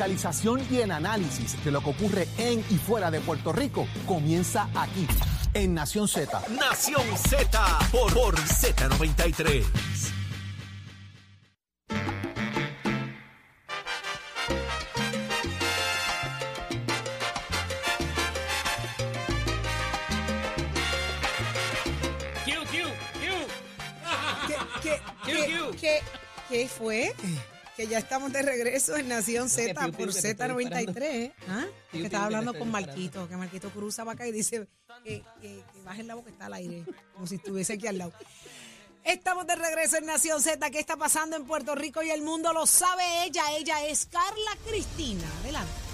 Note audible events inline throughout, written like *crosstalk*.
Localización y el análisis de lo que ocurre en y fuera de Puerto Rico comienza aquí en Nación Z. Nación Z por, por Z93. Q, Q, Q. ¿Qué, qué, qué, qué- qué fue? Que ya estamos de regreso en Nación Z por que te estoy Z93. ¿Ah? Piu, Que estaba hablando con. Marquito, que Marquito cruza para acá y dice que, que, que bajen la boca que está al aire, como si estuviese aquí al lado. Estamos de regreso en Nación Z. ¿Qué está pasando en Puerto Rico y el mundo lo sabe ella? Ella es Carla Cristina. Adelante.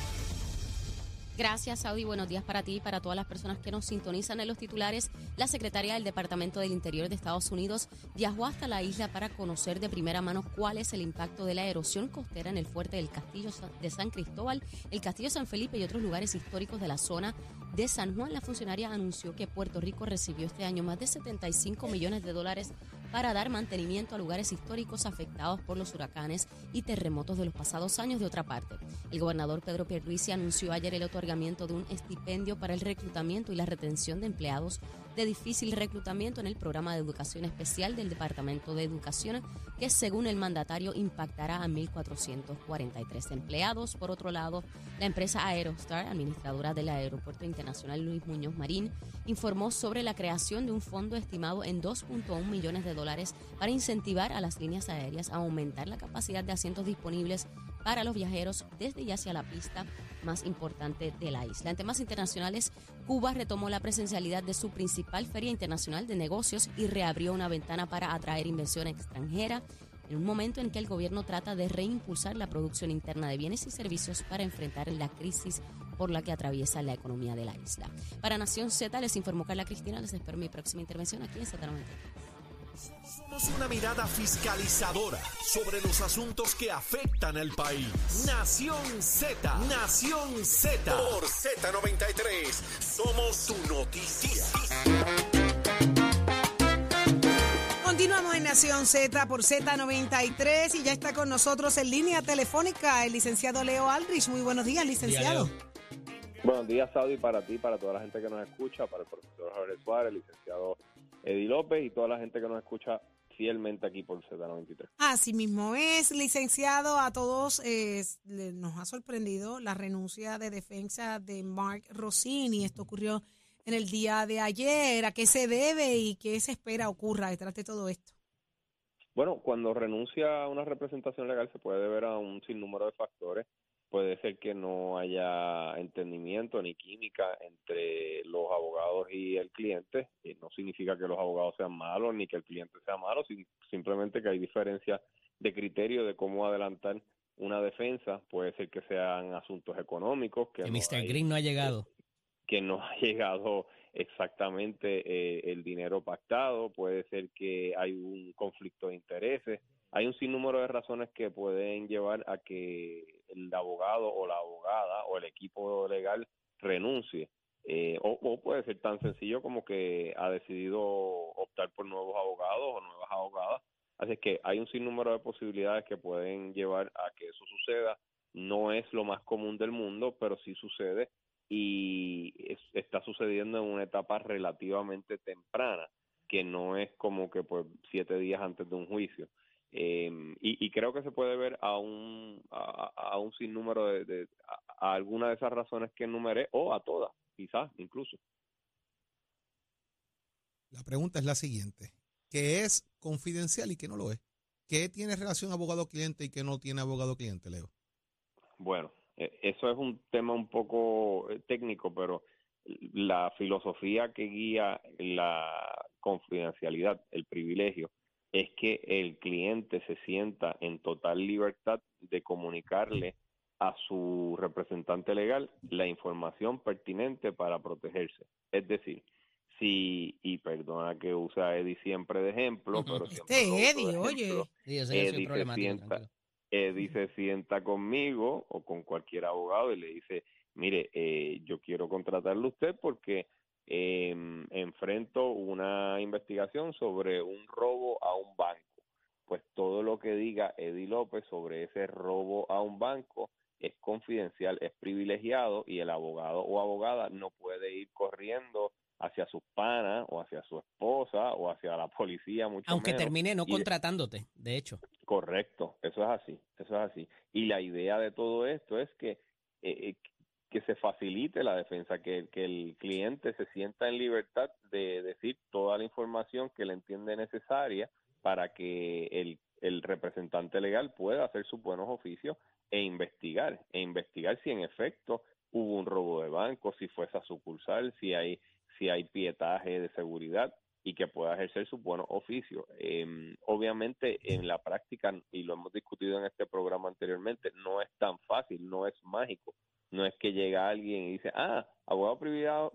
Gracias, Saudi. Buenos días para ti y para todas las personas que nos sintonizan en los titulares. La secretaria del Departamento del Interior de Estados Unidos viajó hasta la isla para conocer de primera mano cuál es el impacto de la erosión costera en el fuerte del Castillo de San Cristóbal, el Castillo San Felipe y otros lugares históricos de la zona de San Juan. La funcionaria anunció que Puerto Rico recibió este año más de 75 millones de dólares para dar mantenimiento a lugares históricos afectados por los huracanes y terremotos de los pasados años. De otra parte, el gobernador Pedro Pierluisi anunció ayer el otorgamiento de un estipendio para el reclutamiento y la retención de empleados de difícil reclutamiento en el programa de educación especial del Departamento de Educación, que según el mandatario impactará a 1.443 empleados. Por otro lado, la empresa Aerostar, administradora del Aeropuerto Internacional Luis Muñoz Marín, informó sobre la creación de un fondo estimado en 2.1 millones de dólares para incentivar a las líneas aéreas a aumentar la capacidad de asientos disponibles para los viajeros desde y hacia la pista más importante de la isla. En temas internacionales, Cuba retomó la presencialidad de su principal feria internacional de negocios y reabrió una ventana para atraer inversión extranjera en un momento en que el gobierno trata de reimpulsar la producción interna de bienes y servicios para enfrentar la crisis por la que atraviesa la economía de la isla. Para Nación Z les informó Carla Cristina, les espero mi próxima intervención aquí en Z93. Somos una mirada fiscalizadora sobre los asuntos que afectan al país. Nación Z, Nación Z. Por Z93, somos su noticia. Continuamos en Nación Z por Z93 y ya está con nosotros en línea telefónica el licenciado Leo Aldrich. Muy buenos días, licenciado. Buenos días, Saudi, para ti, para toda la gente que nos escucha, para el profesor Javier Suárez, el licenciado Eddie López y toda la gente que nos escucha fielmente aquí por Z93. Así mismo es, licenciado. A todos eh, nos ha sorprendido la renuncia de defensa de Mark Rossini. Esto ocurrió en el día de ayer. ¿A qué se debe y qué se espera ocurra detrás de todo esto? Bueno, cuando renuncia a una representación legal se puede deber a un sinnúmero de factores. Puede ser que no haya entendimiento ni química entre los abogados y el cliente. Y no significa que los abogados sean malos ni que el cliente sea malo, si- simplemente que hay diferencias de criterio de cómo adelantar una defensa. Puede ser que sean asuntos económicos. Que, Que no Mr. hay- Green no ha llegado. que no ha *laughs* llegado exactamente eh, el dinero pactado, puede ser que hay un conflicto de intereses, hay un sinnúmero de razones que pueden llevar a que el abogado o la abogada o el equipo legal renuncie. Eh, o, puede ser tan sencillo como que ha decidido optar por nuevos abogados o nuevas abogadas. Así que hay un sinnúmero de posibilidades que pueden llevar a que eso suceda. No es lo más común del mundo, pero sí sucede y es- está sucediendo en una etapa relativamente temprana, que no es como que pues siete días antes de un juicio. Eh, y, y creo que se puede ver a un, a, un sinnúmero de, de a, a alguna de esas razones que enumeré, o a todas, quizás incluso. La pregunta es la siguiente. ¿Qué es confidencial y qué no lo es? ¿Qué tiene relación abogado-cliente y qué no tiene abogado-cliente, Leo? Bueno, eh, eso es un tema un poco eh, técnico, pero la filosofía que guía la confidencialidad, el privilegio, es que el cliente se sienta en total libertad de comunicarle a su representante legal la información pertinente para protegerse. Es decir, si, y perdona que usa a Eddie siempre de ejemplo, pero siempre Este Eddie, oye. Sí, Eddie se sienta. Eddie se sienta conmigo o con cualquier abogado y le dice, mire, eh, yo quiero contratarle a usted porque eh, enfrento una investigación sobre un robo a un banco. Pues todo lo que diga Eddie López sobre ese robo a un banco es confidencial, es privilegiado y el abogado o abogada no puede ir corriendo hacia sus panas o hacia su esposa o hacia la policía mucho Aunque menos. termine no contratándote, de hecho. Correcto, eso es así, eso es así. Y la idea de todo esto es que eh, eh, que se facilite la defensa, que, el cliente se sienta en libertad de decir toda la información que le entiende necesaria para que el, representante legal pueda hacer sus buenos oficios e investigar, e investigar si en efecto hubo un robo de banco, si fue esa sucursal, si hay, si hay pietaje de seguridad y que pueda ejercer sus buenos oficios. Eh, obviamente, en la práctica, y lo hemos discutido en este programa anteriormente, no es tan fácil, no es mágico. No es que llega alguien y dice, ah, abogado privilegiado,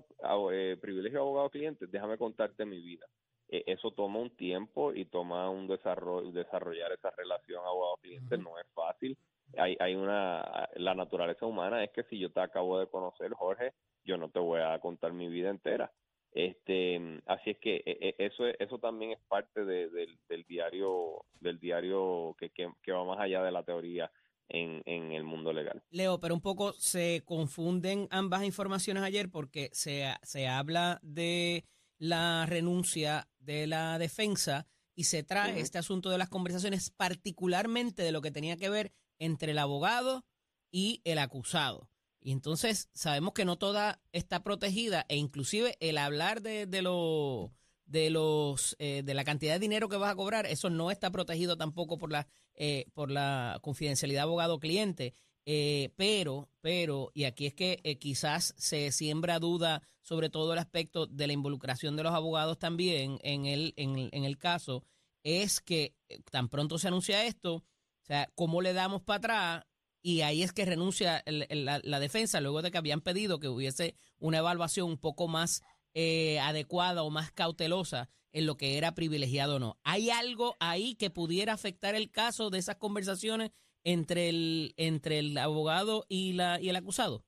eh, privilegio abogado cliente, déjame contarte mi vida. Eh, eso toma un tiempo y toma un desarrollo, desarrollar esa relación abogado-cliente, no es fácil. Hay, hay una, la naturaleza humana es que si yo te acabo de conocer, Jorge, yo no te voy a contar mi vida entera. Este, así es que eh, eh, eso es- eso también es parte de- del, del diario del diario que, que, que va más allá de la teoría en, en el mundo legal. Leo, pero un poco se confunden ambas informaciones ayer porque se, se habla de la renuncia de la defensa y se trae este asunto de las conversaciones, particularmente de lo que tenía que ver entre el abogado y el acusado. Y entonces sabemos que no toda está protegida e inclusive el hablar de, de lo- de los eh, de la cantidad de dinero que vas a cobrar, eso no está protegido tampoco por la eh, por la confidencialidad abogado-cliente. Eh, pero, pero, y aquí es que eh, quizás se siembra duda sobre todo el aspecto de la involucración de los abogados también en el, en, en el caso, es que eh, tan pronto se anuncia esto, o sea, ¿cómo le damos para atrás? Y ahí es que renuncia el- el- la, la defensa luego de que habían pedido que hubiese una evaluación un poco más eh, adecuada o más cautelosa en lo que era privilegiado o no. ¿Hay algo ahí que pudiera afectar el caso de esas conversaciones entre el, entre el abogado y, la, y el acusado?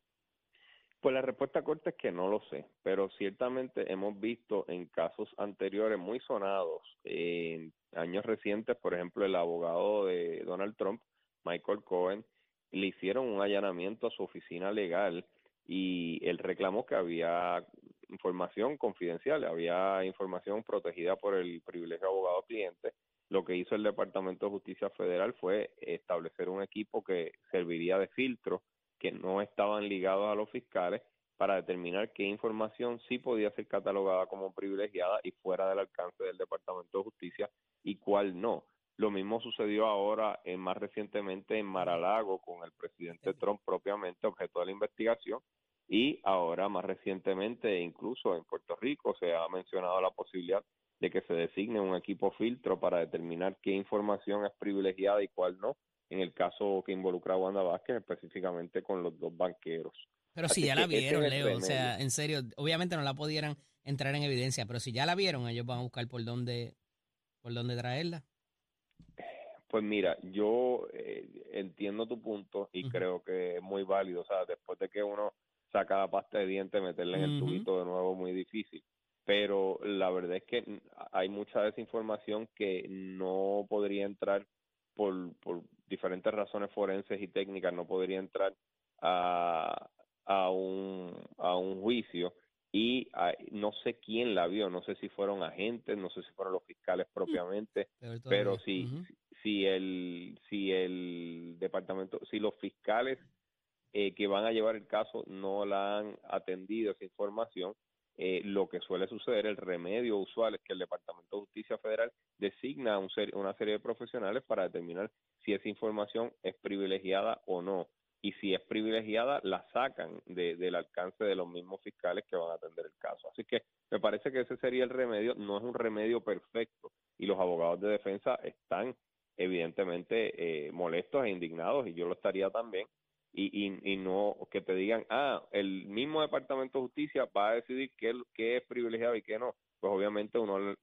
Pues la respuesta corta es que no lo sé, pero ciertamente hemos visto en casos anteriores muy sonados, en años recientes, por ejemplo, el abogado de Donald Trump, Michael Cohen, le hicieron un allanamiento a su oficina legal y él reclamó que había información confidencial, había información protegida por el privilegio abogado cliente. Lo que hizo el Departamento de Justicia Federal fue establecer un equipo que serviría de filtro que no estaban ligados a los fiscales para determinar qué información sí podía ser catalogada como privilegiada y fuera del alcance del Departamento de Justicia y cuál no. Lo mismo sucedió ahora, eh, más recientemente en Maralago, con el presidente Trump propiamente objeto de la investigación, y ahora más recientemente, incluso en Puerto Rico, se ha mencionado la posibilidad de que se designe un equipo filtro para determinar qué información es privilegiada y cuál no, en el caso que involucra a Wanda Vázquez, específicamente con los dos banqueros. Pero Así si ya la vieron, Leo, o sea, en serio, obviamente no la pudieran entrar en evidencia, pero si ya la vieron, ellos van a buscar por dónde, por dónde traerla. Pues mira, yo eh, entiendo tu punto y creo que es muy válido. O sea, después de que uno saca la pasta de dientes, meterla en el tubito de nuevo muy difícil. Pero la verdad es que mm, hay mucha desinformación que no podría entrar por, por diferentes razones forenses y técnicas, no podría entrar a, a, un, a un juicio y ah, no sé quién la vio, no sé si fueron agentes, no sé si fueron los fiscales propiamente, Peor pero todavía. si, si el si el departamento si los fiscales eh, que van a llevar el caso no la han atendido esa información eh, lo que suele suceder el remedio usual es que el departamento de justicia federal designa un ser- una serie de profesionales para determinar si esa información es privilegiada o no. Y si es privilegiada la sacan de- del alcance de los mismos fiscales que van a atender el caso. Así que me parece que ese sería el remedio. No es un remedio perfecto. Y los abogados de defensa están evidentemente eh, molestos e indignados y yo lo estaría también y, y, y no que te digan, ah, el mismo Departamento de Justicia va a decidir qué, qué es privilegiado y qué no. Pues obviamente uno le,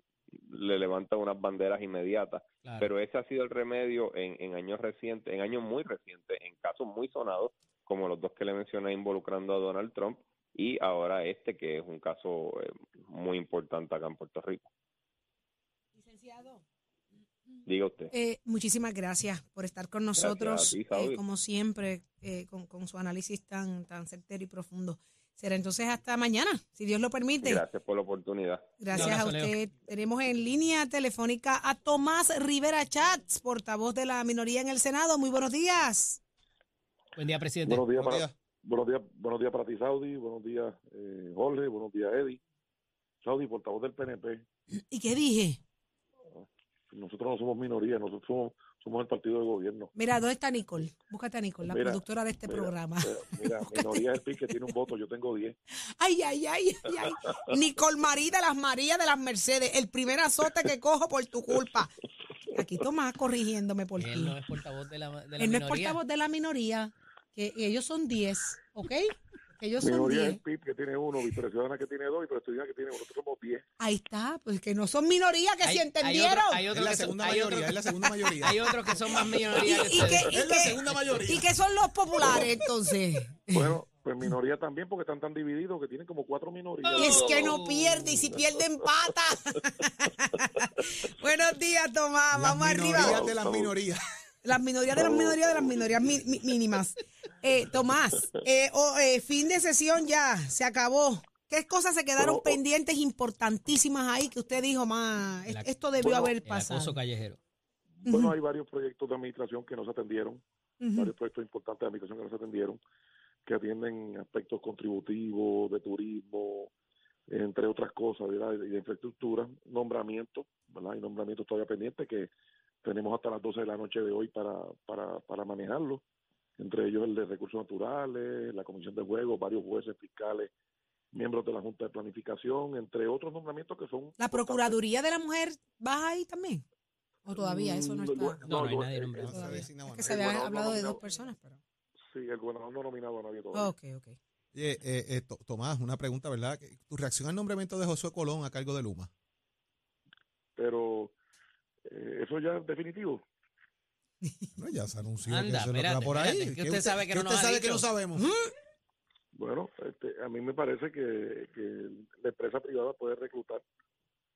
le levanta unas banderas inmediatas. Claro. Pero ese ha sido el remedio en, en años recientes, en años muy recientes, en casos muy sonados, como los dos que le mencioné involucrando a Donald Trump y ahora este que es un caso eh, muy importante acá en Puerto Rico. Licenciado. Diga usted. Eh, muchísimas gracias por estar con nosotros, ti, eh, como siempre, eh, con, con su análisis tan, tan certero y profundo. Será entonces hasta mañana, si Dios lo permite. Gracias por la oportunidad. Gracias a Leo. usted. Tenemos en línea telefónica a Tomás Rivera Chats, portavoz de la minoría en el Senado. Muy buenos días. Buen día, presidente. Buenos días, Buenos para, días. buenos días, buenos días para ti, Saudi. Buenos días, eh, Jorge. Buenos días, Eddie. Saudi, portavoz del PNP. ¿Y qué dije? Nosotros no somos minoría, nosotros somos, somos el partido de gobierno. Mira, ¿dónde está Nicole? Búscate a Nicole, la Mira, productora de este mira, programa. Mira, *laughs* minoría es el PIB que tiene un voto, yo tengo 10. Ay, ay, ay, ay, ay. Nicole Marí de las Marías de las Mercedes, el primer azote que cojo por tu culpa. Aquí Tomás corrigiéndome por ti. Él no es portavoz de la, de la Él no es minoría. portavoz de la minoría, que ellos son 10, ¿ok? Ellos son Minoría es 10. el PIB que tiene uno, Victoria Ciudadana que tiene dos y Ciudadana que tiene uno. Nosotros somos 10. Ahí está, pues que no son minoría, que Hay- si hay entendieron. otro- hay Es otro la que son- segunda hay mayoría, otro- es la segunda *laughs* mayoría. Hay otros que son más *laughs* minoría que y, y que, y Es la segunda mayoría. y que son los populares, entonces. *laughs* Bueno, pues minoría también porque están tan divididos que tienen como cuatro minorías. Es que no pierde y si pierde empata. Buenos días, Tomás. Las Vamos minorías arriba. de las minorías. Las minorías de las minorías de las minorías mi- mi- mínimas. Eh, Tomás, eh, oh, eh, fin de sesión ya, se acabó. ¿Qué cosas se quedaron Pero, oh. pendientes importantísimas ahí que usted dijo, más El ac- esto debió bueno, haber El pasado? acoso callejero. Bueno, Ujú, hay varios proyectos de administración que no se atendieron. ujú. varios proyectos importantes de administración que no se atendieron, que atienden aspectos contributivos, de turismo, entre otras cosas, ¿verdad? y de infraestructura, nombramientos, ¿verdad? Hay nombramientos todavía pendientes que tenemos hasta las 12 de la noche de hoy para, para, para manejarlo, entre ellos el de recursos naturales, la comisión de juegos, varios jueces fiscales, miembros de la Junta de Planificación, entre otros nombramientos que son... ¿La. Procuraduría de la Mujer va ahí también? ¿O todavía eso no Mm, está? No, no hay nadie el- nombrado. Todavía. Es a que se había hablado no de dos personas, pero... Sí, el gobernador no ha nominado a nadie todavía. Ok, ok. Oye, eh, eh, To- Tomás, una pregunta, ¿verdad? Tu reacción al nombramiento de Josué Colón a cargo de Luma. Pero eh, eso ya es definitivo. No, ya se anunció Anda, que espérate, por ahí. espérate, que usted sabe que no usted nos ha sabe que dicho. no sabemos. Bueno, este, a mí me parece que, que la empresa privada puede reclutar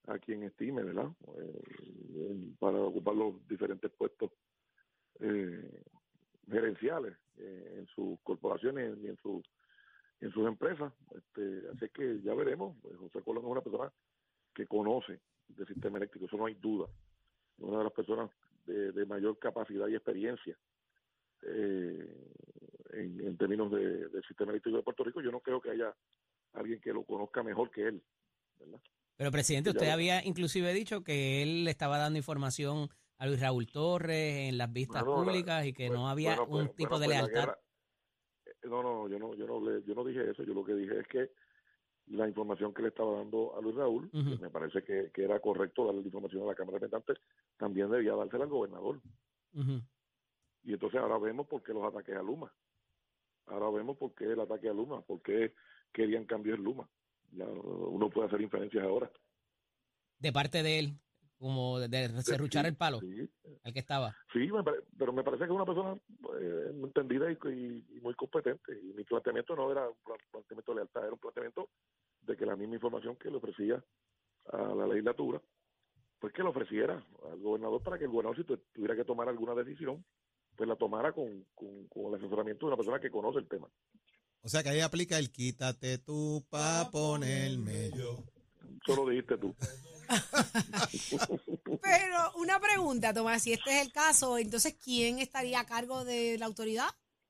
a quien estime, ¿verdad? Eh, para ocupar los diferentes puestos eh, gerenciales eh, en sus corporaciones y en, su, en sus empresas. Este, así que ya veremos. Pues, José Colón es una persona que conoce del sistema eléctrico, eso no hay duda. Una de las personas de, de mayor capacidad y experiencia eh, en, en términos de- del sistema eléctrico de Puerto Rico. Yo no creo que haya alguien que lo conozca mejor que él. ¿verdad? Pero, presidente, usted había inclusive dicho que él le estaba dando información a Luis Raúl Torres en las vistas públicas y que Bueno, no había bueno, pues- un tipo bueno, de pues lealtad. guerra- eh, no, no, yo no, yo no, le- yo no dije eso. Yo lo que dije es que la información que le estaba dando a Luis Raúl, que me parece que, que era correcto darle la información a la Cámara de Representantes, también debía dársela al gobernador. Y entonces ahora vemos por qué los ataques a Luma. Ahora vemos por qué el ataque a Luma, por qué querían cambios en Luma. Ya uno puede hacer inferencias ahora. De parte de él, como de, de serruchar Sí, el palo Sí, al que estaba. sí me pare- pero me parece que es una persona eh, entendida y, y- y muy competente. Y mi planteamiento no era un plan- planteamiento de lealtad, era un planteamiento de que la misma información que le ofrecía a la legislatura, pues que le ofreciera al gobernador para que el gobernador, si tu- tuviera que tomar alguna decisión, pues la tomara con, con, con el asesoramiento de una persona que conoce el tema. O sea que ahí aplica el quítate tú pa' ponerme yo. Eso lo dijiste tú. *laughs* Pero una pregunta, Tomás, si este es el caso, entonces ¿quién estaría a cargo de la autoridad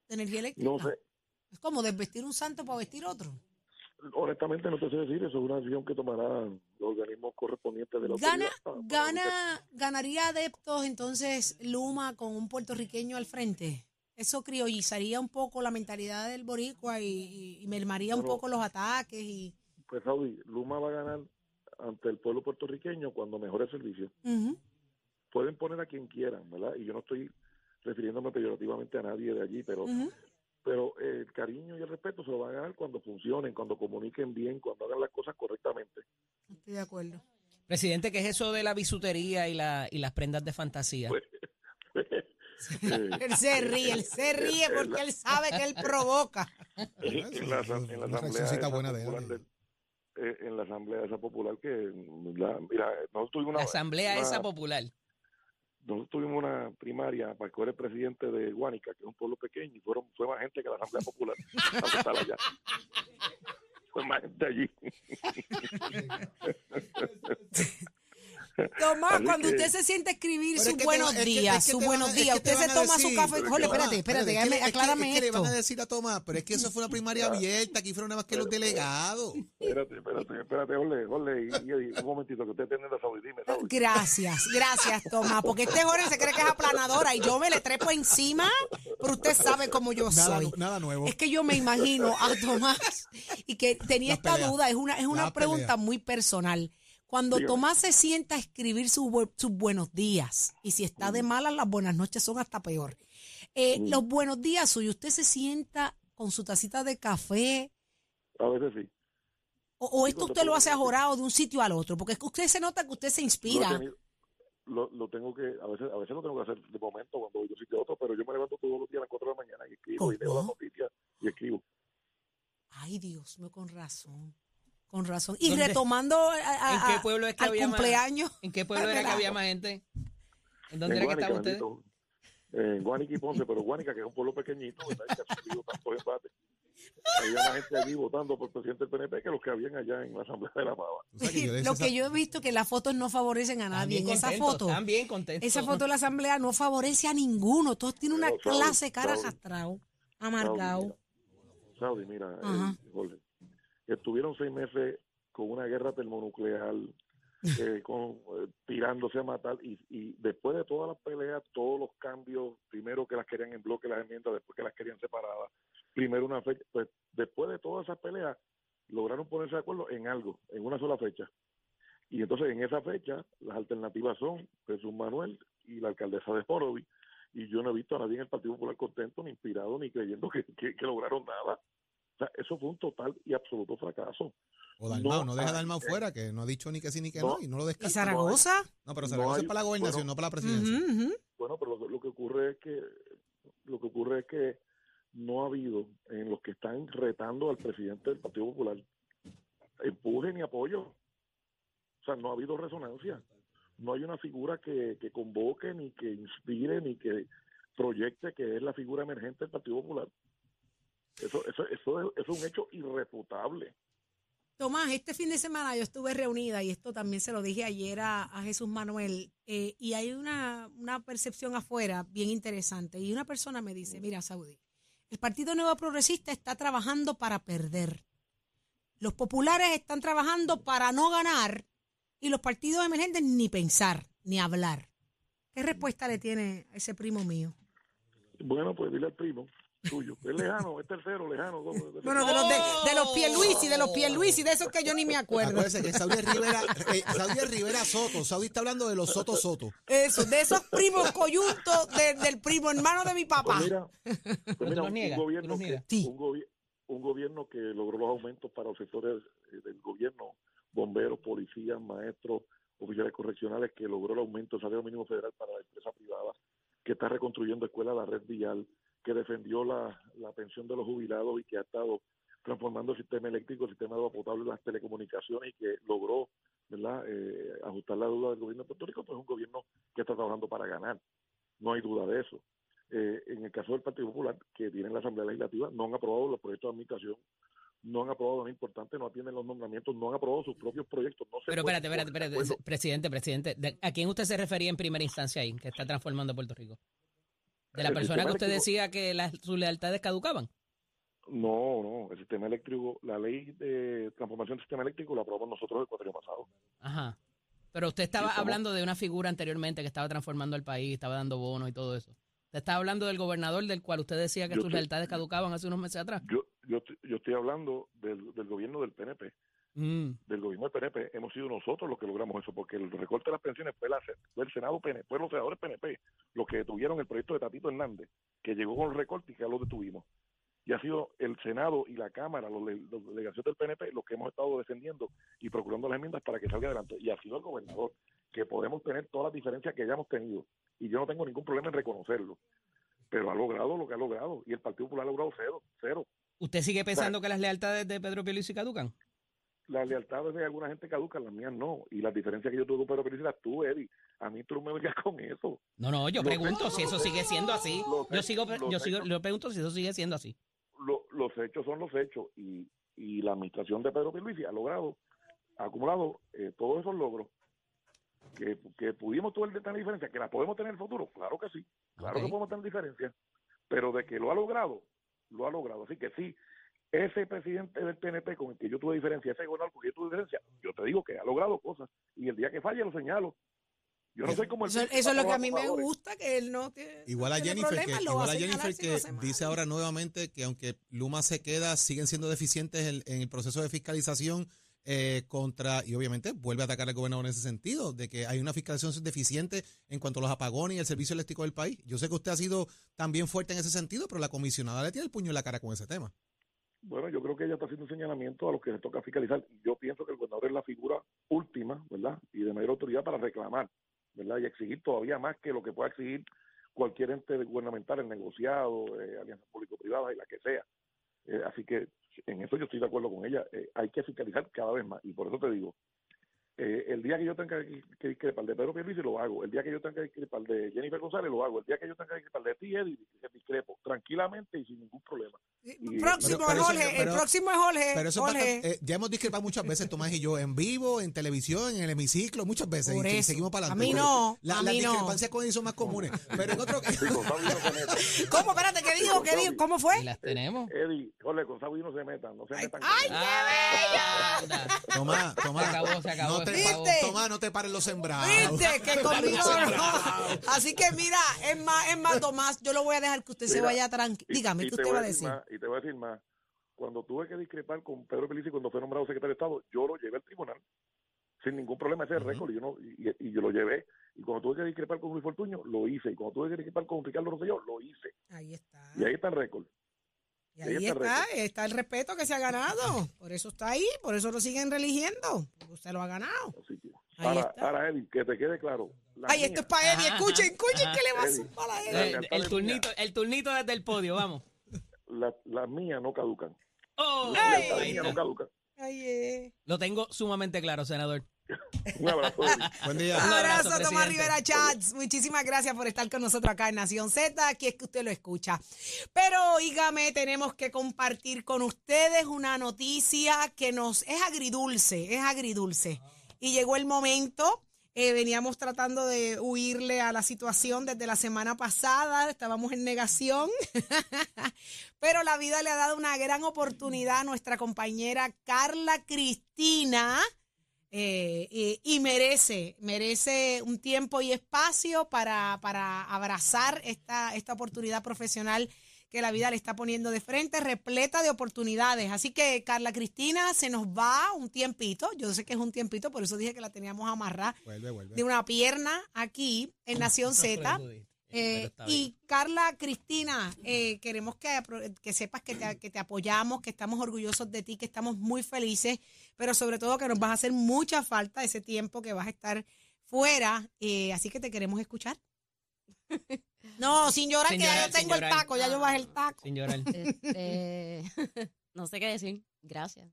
de energía eléctrica? No sé, Es como desvestir un santo para vestir otro. honestamente no te sé decir, eso es una decisión que tomarán los organismos correspondientes de la Gana, autoridad gana, ganaría adeptos entonces Luma con un puertorriqueño al frente. Eso criollizaría un poco la mentalidad del boricua y, y- mermaría un poco los ataques y Pues Saudi, Luma va a ganar ante el pueblo puertorriqueño cuando mejore el servicio. Pueden poner a quien quieran, ¿verdad? Y yo no estoy refiriéndome peyorativamente a nadie de allí, pero pero eh, el cariño y el respeto se lo van a ganar cuando funcionen, cuando comuniquen bien, cuando hagan las cosas correctamente. Estoy de acuerdo. Presidente, ¿qué es eso de la bisutería y, la, y las prendas de fantasía? Pues, eh, *laughs* Él se ríe, él se ríe porque él sabe que él provoca. en la, en la asamblea buena de él. del- eh, en la asamblea esa popular que la, mira nosotros tuvimos una la asamblea una- esa popular. nosotros tuvimos una primaria para escoger el presidente de Guánica que es un pueblo pequeño y fueron fue más gente que la asamblea popular allá. *laughs* fue más gente allí *laughs* *laughs* Tomás, cuando usted se siente a escribir sus buenos días, sus buenos días, usted se toma su café. Va, espérate, espérate, aclárame es que le van a esto. decir a Tomás, pero es que eso fue una primaria abierta, aquí fueron nada más que los delegados. espérate espérate espérate Jorge y un momentito que usted tiene la Saudi dime Gracias, gracias, Tomás, porque este Jorge se cree que es aplanadora y yo me le trepo encima, pero usted sabe cómo yo soy. nada nuevo. Es que yo me imagino a Tomás y que tenía esta duda, es una, es una pregunta muy personal. Cuando Dígame. Tomás se sienta a escribir sus bu- sus buenos días, y si está de malas, las buenas noches son hasta peor. Eh, Los buenos días suyos, ¿usted se sienta con su tacita de café? a veces sí ¿O, o esto usted lo hace ajorado de un sitio al otro? Porque es que usted se nota que usted se lo, inspira. tenido- lo, lo tengo que a veces a veces lo tengo que hacer de momento cuando voy de un sitio a otro pero yo me levanto todos los días a las 4 de la mañana y escribo y leo ¿Cómo? las noticias y escribo Ay, Dios mío, con razón. Con razón. Y ¿Dónde- retomando a- a- ¿En qué pueblo es que al había más- cumpleaños. ¿En qué pueblo era que había más gente? ¿En dónde en era que Guánica, estaban ustedes? En Guánica y Ponce, pero Guánica, que es un pueblo pequeñito, ¿verdad? Y que ha sufrido tantos empates. Había más gente allí votando por el presidente del PNP que los que habían allá en la Asamblea de la Pava. O sea, que Lo decía que yo he visto que las fotos no favorecen a nadie. En esa foto, Están bien contentos. esa foto de la asamblea no favorece a ninguno. Todos tienen una Saudi, clase cara Saudi, arrastrado, Saudi, amargado. mira, Saudi, mira, eh, Jorge, estuvieron seis meses con una guerra termonuclear, *laughs* eh, con, eh, tirándose a matar, y, y después de todas las peleas, todos los cambios, primero que las querían en bloque las enmiendas, después que las querían separadas, primero una fecha, pues después de todas esas peleas, lograron ponerse de acuerdo en algo, en una sola fecha. Y entonces en esa fecha, las alternativas son Jesús Manuel y la alcaldesa de Porovi, y yo no he visto a nadie en el Partido Popular contento, ni inspirado, ni creyendo que, que- que lograron nada. O sea, eso fue un total y absoluto fracaso. O Dalmau, No no, deja a hay- Dalmau fuera, que no ha dicho ni que sí ni que No. no, y no lo ¿Y descarta. Zaragoza? No, pero no Zaragoza hay- es para la gobernación, bueno, no para la presidencia. Bueno, pero lo, que- lo que ocurre es que lo que ocurre es que no ha habido en los que están retando al presidente del Partido Popular empuje ni apoyo. O sea, no ha habido resonancia. No hay una figura que, que convoque, ni que inspire, ni que proyecte que es la figura emergente del Partido Popular. Eso, eso, eso, es, un hecho irrefutable. Tomás, este fin de semana yo estuve reunida y esto también se lo dije ayer a, a Jesús Manuel eh, y hay una, una percepción afuera bien interesante y una persona me dice, mira Saudi, el Partido Nuevo Progresista está trabajando para perder. Los populares están trabajando para no ganar y los partidos emergentes ni pensar, ni hablar. ¿Qué respuesta le tiene a ese primo mío? Bueno, pues dile al primo tuyo. Es lejano, es tercero, lejano. Bueno, de los, de, de los Pierluisi, de los Pierluisi, de esos que yo ni me acuerdo. Que Saudi es Rivera, eh, Saudi Rivera Soto. Saudi está hablando de los Soto Soto. Eso, de esos primos coyuntos de- del primo hermano de mi papá. Pues mira, pues un gobierno que logró los aumentos para los sectores eh, del gobierno, bomberos, policías, maestros, oficiales correccionales, que logró el aumento del salario mínimo federal para la empresa privada, que está reconstruyendo escuelas, la red vial, que defendió la, la pensión de los jubilados y que ha estado transformando el sistema eléctrico, el sistema de agua potable, las telecomunicaciones y que logró ¿verdad? Eh, ajustar la deuda del gobierno de Puerto Rico, pues es un gobierno que está trabajando para ganar. No hay duda de eso. Eh, en el caso del Partido Popular, que tiene la Asamblea Legislativa, no han aprobado los proyectos de administración, no han aprobado nada importante, no atienden los nombramientos, no han aprobado sus propios proyectos. No Pero espérate, espérate, espérate. Presidente, presidente. ¿de- ¿A quién usted se refería en primera instancia ahí, que está transformando Puerto Rico? ¿De la El persona que usted decía que las, sus lealtades caducaban? No, no, el sistema eléctrico, la ley de transformación del sistema eléctrico la aprobamos nosotros el cuatro pasado. Ajá. Pero usted estaba estamos- hablando de una figura anteriormente que estaba transformando el país, estaba dando bonos y todo eso. Usted estaba hablando del gobernador del cual usted decía que sus estoy- lealtades caducaban hace unos meses atrás. Yo, yo, estoy- yo estoy hablando del, del gobierno del PNP. Mm. del gobierno del PNP, hemos sido nosotros los que logramos eso, porque el recorte de las pensiones fue, la, fue el Senado PNP, fue los senadores PNP los que detuvieron el proyecto de Tatito Hernández, que llegó con el recorte y que ya lo detuvimos. y ha sido el Senado y la Cámara, los, los delegaciones del PNP, los que hemos estado defendiendo y procurando las enmiendas para que salga adelante. Y ha sido el gobernador, que podemos tener todas las diferencias que hayamos tenido. Y yo no tengo ningún problema en reconocerlo. Pero ha logrado lo que ha logrado. Y el Partido Popular ha logrado cero, cero. ¿Usted sigue pensando que las lealtades de Pedro Pierluisi caducan? Las lealtades de alguna gente caducan, las mías no. Y las diferencias que yo tuve con Pedro Pierluisi las tuve, Eddie. A mí tú no me vengas con eso. No, no, yo pregunto si eso sigue siendo así. Yo sigo, yo sigo, yo pregunto si eso sigue siendo así. Lo- los hechos son los hechos. Y, y la administración de Pedro Pierluisi ha logrado, ha acumulado eh, todos esos logros que, que pudimos tener tener diferencias, que las podemos tener en el futuro. Claro que sí. Claro que podemos tener diferencias. Pero de que lo ha logrado, lo ha logrado. Así que sí, ese presidente del PNP con el que yo tuve diferencia, ese gobernador con el que yo tuve diferencia, yo te digo que ha logrado cosas. Y el día que falle lo señalo. Yo no soy como el Eso, eso es lo que a mí me gusta, que él no tiene, Igual a Jennifer, problema, que, igual a Jennifer si dice ahora nuevamente que aunque Luma se queda, siguen siendo deficientes en, en el proceso de fiscalización eh, contra, y obviamente vuelve a atacar al gobernador en ese sentido, de que hay una fiscalización deficiente en cuanto a los apagones y el servicio eléctrico del país. Yo sé que usted ha sido también fuerte en ese sentido, pero la comisionada le tiene el puño en la cara con ese tema. Bueno, yo creo que ella está haciendo un señalamiento a los que se toca fiscalizar. Yo pienso que el gobernador es la figura última, ¿verdad? Y de mayor autoridad para reclamar, ¿verdad? Y exigir todavía más que lo que pueda exigir cualquier ente gubernamental, el negociado, eh, alianzas público-privadas y la que sea. Eh, así que en eso yo estoy de acuerdo con ella. Eh, hay que fiscalizar cada vez más. Y por eso te digo, eh, el día que yo tenga que, discrepar de Pedro Pierluisi lo hago. El día que yo tenga que discrepar de Jennifer González lo hago. El día que yo tenga que discrepar de ti, Eddie, discrepo tranquilamente y sin ningún problema. Y- próximo Pero- es eso- Jorge, pero- el próximo es Jorge. Pero eso es Jorge. bastante- eh, ya hemos discrepado muchas veces, Tomás y yo, en vivo, en televisión, en el hemiciclo, muchas veces. Por y eso. seguimos para A adelante. mí no, La- a las mí no. discrepancias con él son más comunes. Pero en otro Sí. *laughs* ¿Cómo? Espérate, ¿qué dijo? ¿Qué dijo? ¿Cómo fue? Y las tenemos. Eddie, Jorge, con Sabi no se metan, no se metan. ay, él. Ah, anda. Tomás, Tomás. Se acabó, se acabó, No te, se acabó. Tomás, no te pares los sembrados. Viste *laughs* que conmigo no. Así que mira, es más, es más, Tomás, yo lo voy a dejar que usted se vaya tranquilo. Y- Dígame, y ¿qué te usted voy va a decir? Más, y te voy a decir más. Cuando tuve que discrepar con Pedro Felici cuando fue nombrado secretario de Estado, yo lo llevé al tribunal sin ningún problema. Ese es el récord y yo, no, y, y yo lo llevé. Y cuando tuve que discrepar con Luis Fortuño, lo hice. Y cuando tuve que discrepar con Ricardo Rosselló, lo hice. Ahí está. Y ahí está el récord. Y ahí está el está, el respeto que se ha ganado. Por eso está ahí, por eso lo siguen religiendo. Usted lo ha ganado. Ahí ahora, ahora, Eddie, que te quede claro. la Ay, mía- esto es para Eddie. Ajá, Escuchen, escuchen que le va a zumbar a La Eddie. El, el turnito, el turnito desde el podio, vamos. la- Las mías no caducan. Oh, Las lealtades mías no caducan. Ay, eh. Lo tengo sumamente claro, senador. *laughs* Un abrazo. Buen día. Un abrazo, abrazo, Tomás presidente. Rivera Chats. Muchísimas gracias por estar con nosotros acá en Nación Z. Aquí es que usted lo escucha. Pero, oígame, tenemos que compartir con ustedes una noticia que nos es agridulce, es agridulce. Y llegó el momento. eh, veníamos tratando de huirle a la situación desde la semana pasada, estábamos en negación, *laughs* pero la vida le ha dado una gran oportunidad a nuestra compañera Carla Cristina, eh, y, y merece, merece un tiempo y espacio para, para abrazar esta, esta oportunidad profesional que la vida le está poniendo de frente, repleta de oportunidades. Así que, Carla Cristina, se nos va un tiempito. Yo sé que es un tiempito, por eso dije que la teníamos amarrada Vuelve, vuelve. de una pierna aquí en Nación Z. Eh, y Carla Cristina, eh, queremos que, que sepas que te, que te apoyamos, que estamos orgullosos de ti, que estamos muy felices, pero sobre todo que nos vas a hacer mucha falta ese tiempo que vas a estar fuera. eh, así que te queremos escuchar. *laughs* No, sin llorar, Sin que ya yo tengo el taco, ya yo bajé el taco. Sin llorar. Este, *laughs* no sé qué decir. Gracias.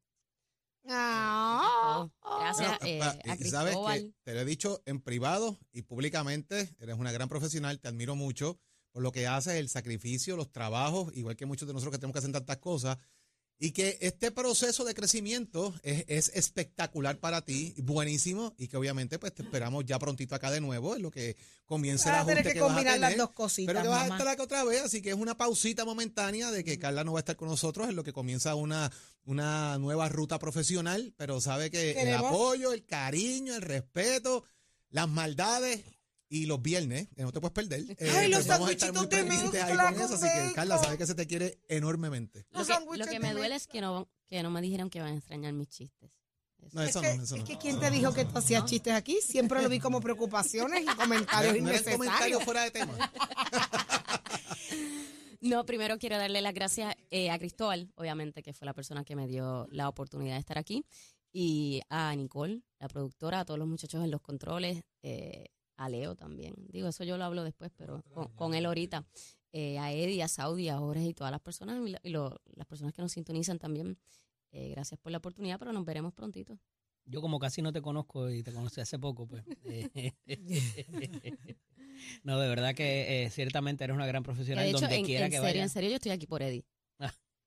Ah, Oh, gracias Bueno, eh, a y sabes que Cristóbal. te lo he dicho en privado y públicamente, eres una gran profesional, te admiro mucho por lo que haces, el sacrificio, los trabajos, igual que muchos de nosotros que tenemos que hacer tantas cosas, y que este proceso de crecimiento es, es espectacular para ti, buenísimo, y que obviamente pues te esperamos ya prontito acá de nuevo, en lo que comience el Vas a tener ajuste que que vas a combinar las tener. dos cositas, Pero que vas a estar acá otra vez, así que es una pausita momentánea de que Carla no va a estar con nosotros en lo que comienza una, una nueva ruta profesional, pero sabe que el Queremos- apoyo, el cariño, el respeto, las maldades y los viernes, que no te puedes perder. eh, Ay, los pues vamos a estar muy sandwichitos de pendientes ahí mezcla con eso, así que Carla bacon. sabe que se te quiere enormemente. Lo Los que, lo que me duele es que no, que no me dijeron que van a extrañar mis chistes. Eso. No, Es eso que, no, eso es no. que ¿quién te dijo que tú hacías chistes aquí? Siempre lo vi como preocupaciones y *laughs* comentarios No innecesarios. fuera de tema. *laughs* No, primero quiero darle las gracias eh, a Cristóbal, obviamente, que fue la persona que me dio la oportunidad de estar aquí, y a Nicole, la productora, a todos los muchachos en los controles, eh, a Leo también. Digo, eso yo lo hablo después, pero con, con él ahorita. Eh, a Eddie, a Saudi, a Jorge y todas las personas, y, lo- las personas que nos sintonizan también. Eh, gracias por la oportunidad, pero nos veremos prontito. Yo como casi no te conozco y te conocí hace poco, pues. *laughs* *laughs* no, de verdad que eh, ciertamente eres una gran profesional de hecho, donde en, quiera en que serio, en vayas. serio, yo estoy aquí por Eddie.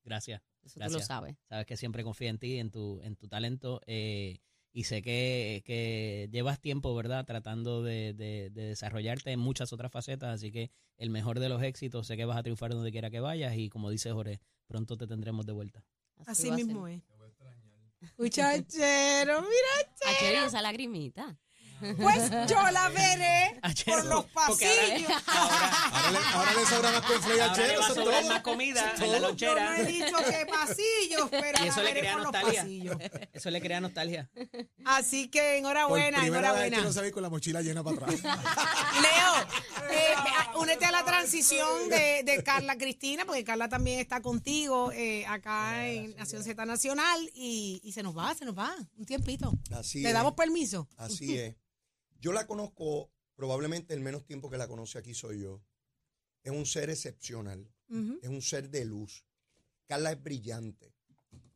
Gracias. Eso tú lo Gracias. sabes. Sabes que siempre confío en ti, en tu, en tu talento. eh, y sé que, que llevas tiempo, ¿verdad? Tratando de, de- de desarrollarte en muchas otras facetas. Así que el mejor de los éxitos, sé que vas a triunfar donde quiera que vayas. Y como dice Jorge, pronto te tendremos de vuelta. Así mismo es. *laughs* Muchachero, mira. A Cheri, esa lagrimita. Pues yo la veré *laughs* por los porque ahora- pasillos. *laughs* Ahora le, ahora le sobra más le chero, va a sobrar todo. más comida en la Yo no he dicho que pasillos, *laughs* pero Y eso la le veré crea por los nostalgia. pasillos. Eso le crea nostalgia. Así que Por enhorabuena, primera vez enhorabuena. que no sabe con la mochila llena para atrás. Leo, eh, a- únete a la transición de, de Carla Cristina, porque Carla también está contigo eh, acá en Nación Z Nacional y, y se nos va, se nos va, un tiempito. Así ¿Le es. damos permiso? Así es. Yo la conozco, probablemente el menos tiempo que la conoce aquí soy yo. Es un ser excepcional, es un ser de luz. Carla es brillante,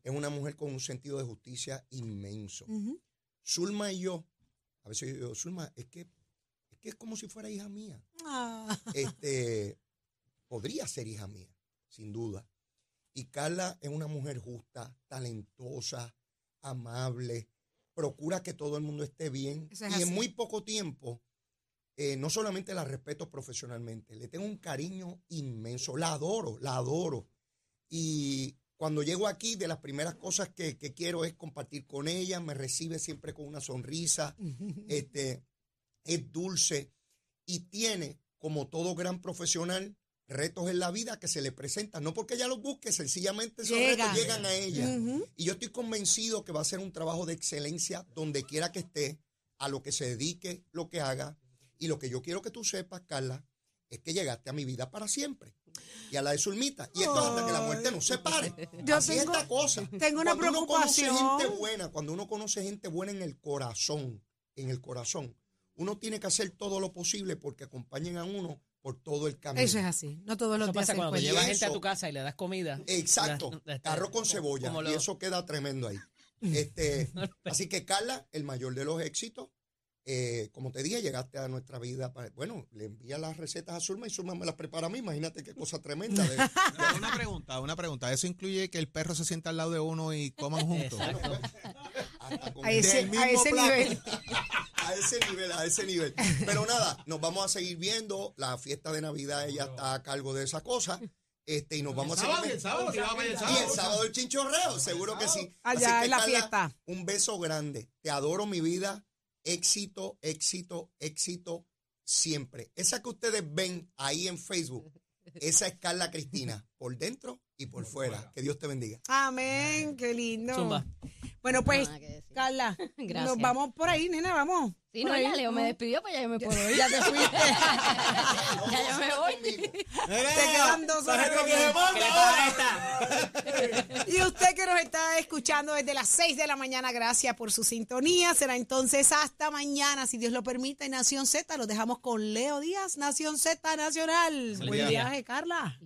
es una mujer con un sentido de justicia inmenso. Ujú. Zulma y yo, a veces yo digo, Zulma, es que, es que es como si fuera hija mía. Ah, Este, podría ser hija mía, sin duda. Y Carla es una mujer justa, talentosa, amable, procura que todo el mundo esté bien. Es y así. en muy poco tiempo, eh, no solamente la respeto profesionalmente, le tengo un cariño inmenso, la adoro, la adoro. Y cuando llego aquí, de las primeras cosas que, que quiero es compartir con ella, me recibe siempre con una sonrisa, *laughs* este, es dulce y tiene, como todo gran profesional, retos en la vida que se le presentan, no porque ella los busque, sencillamente esos retos llegan a ella. Y yo estoy convencido que va a ser un trabajo de excelencia donde quiera que esté, a lo que se dedique, lo que haga. Y lo que yo quiero que tú sepas, Carla, es que llegaste a mi vida para siempre. Y a la de Zulmita. Y esto es hasta que la muerte nos separe. Yo Así tengo- es esta cosa. tengo una Cuando uno conoce preocupación. gente buena, cuando uno conoce gente buena en el corazón, en el corazón, uno tiene que hacer todo lo posible porque acompañen a uno por todo el camino. Eso es así, no todos los Eso días pasa cuando llevas gente a tu casa y le das comida. Exacto, La- este, arroz con cebolla lo- y eso queda tremendo ahí. Este, *laughs* así que Carla, el mayor de los éxitos, eh, como te dije, llegaste a nuestra vida. para- bueno, le envía las recetas a Zulma y Zulma me las prepara a mí. Imagínate qué cosa tremenda. de- *laughs* una pregunta, una pregunta. ¿Eso incluye que el perro se sienta al lado de uno y coman *laughs* juntos? Exacto. Hasta con- A ese- del mismo a ese plato. nivel. *laughs* A ese nivel, a ese nivel. Pero nada, nos vamos a seguir viendo. La fiesta de Navidad ella está a cargo de esa cosa. Este, y nos vamos a seguir. el sábado, el Y el sábado el chinchorreo, seguro que sí. Allá Así que, en la Carla, fiesta. Un beso grande. Te adoro mi vida. Éxito, éxito, éxito siempre. Esa que ustedes ven ahí en Facebook, esa es Carla Cristina, por dentro y por fuera. Que Dios te bendiga. Amén, qué lindo. Zumba. Bueno, pues, Nada que decir. Carla, *laughs* Gracias. nos vamos por ahí, nena, vamos. Sí, no, ya Leo me despidió, pues ya yo me puedo *laughs* ir. Ya te fuiste. *laughs* ya yo me voy. Te. *laughs* Y usted que nos está escuchando desde las 6 de la mañana, gracias por su sintonía. Será entonces hasta mañana, si Dios lo permite, Nación Z. Lo dejamos con Leo Díaz, Nación Z Nacional. Buen viaje, Carla.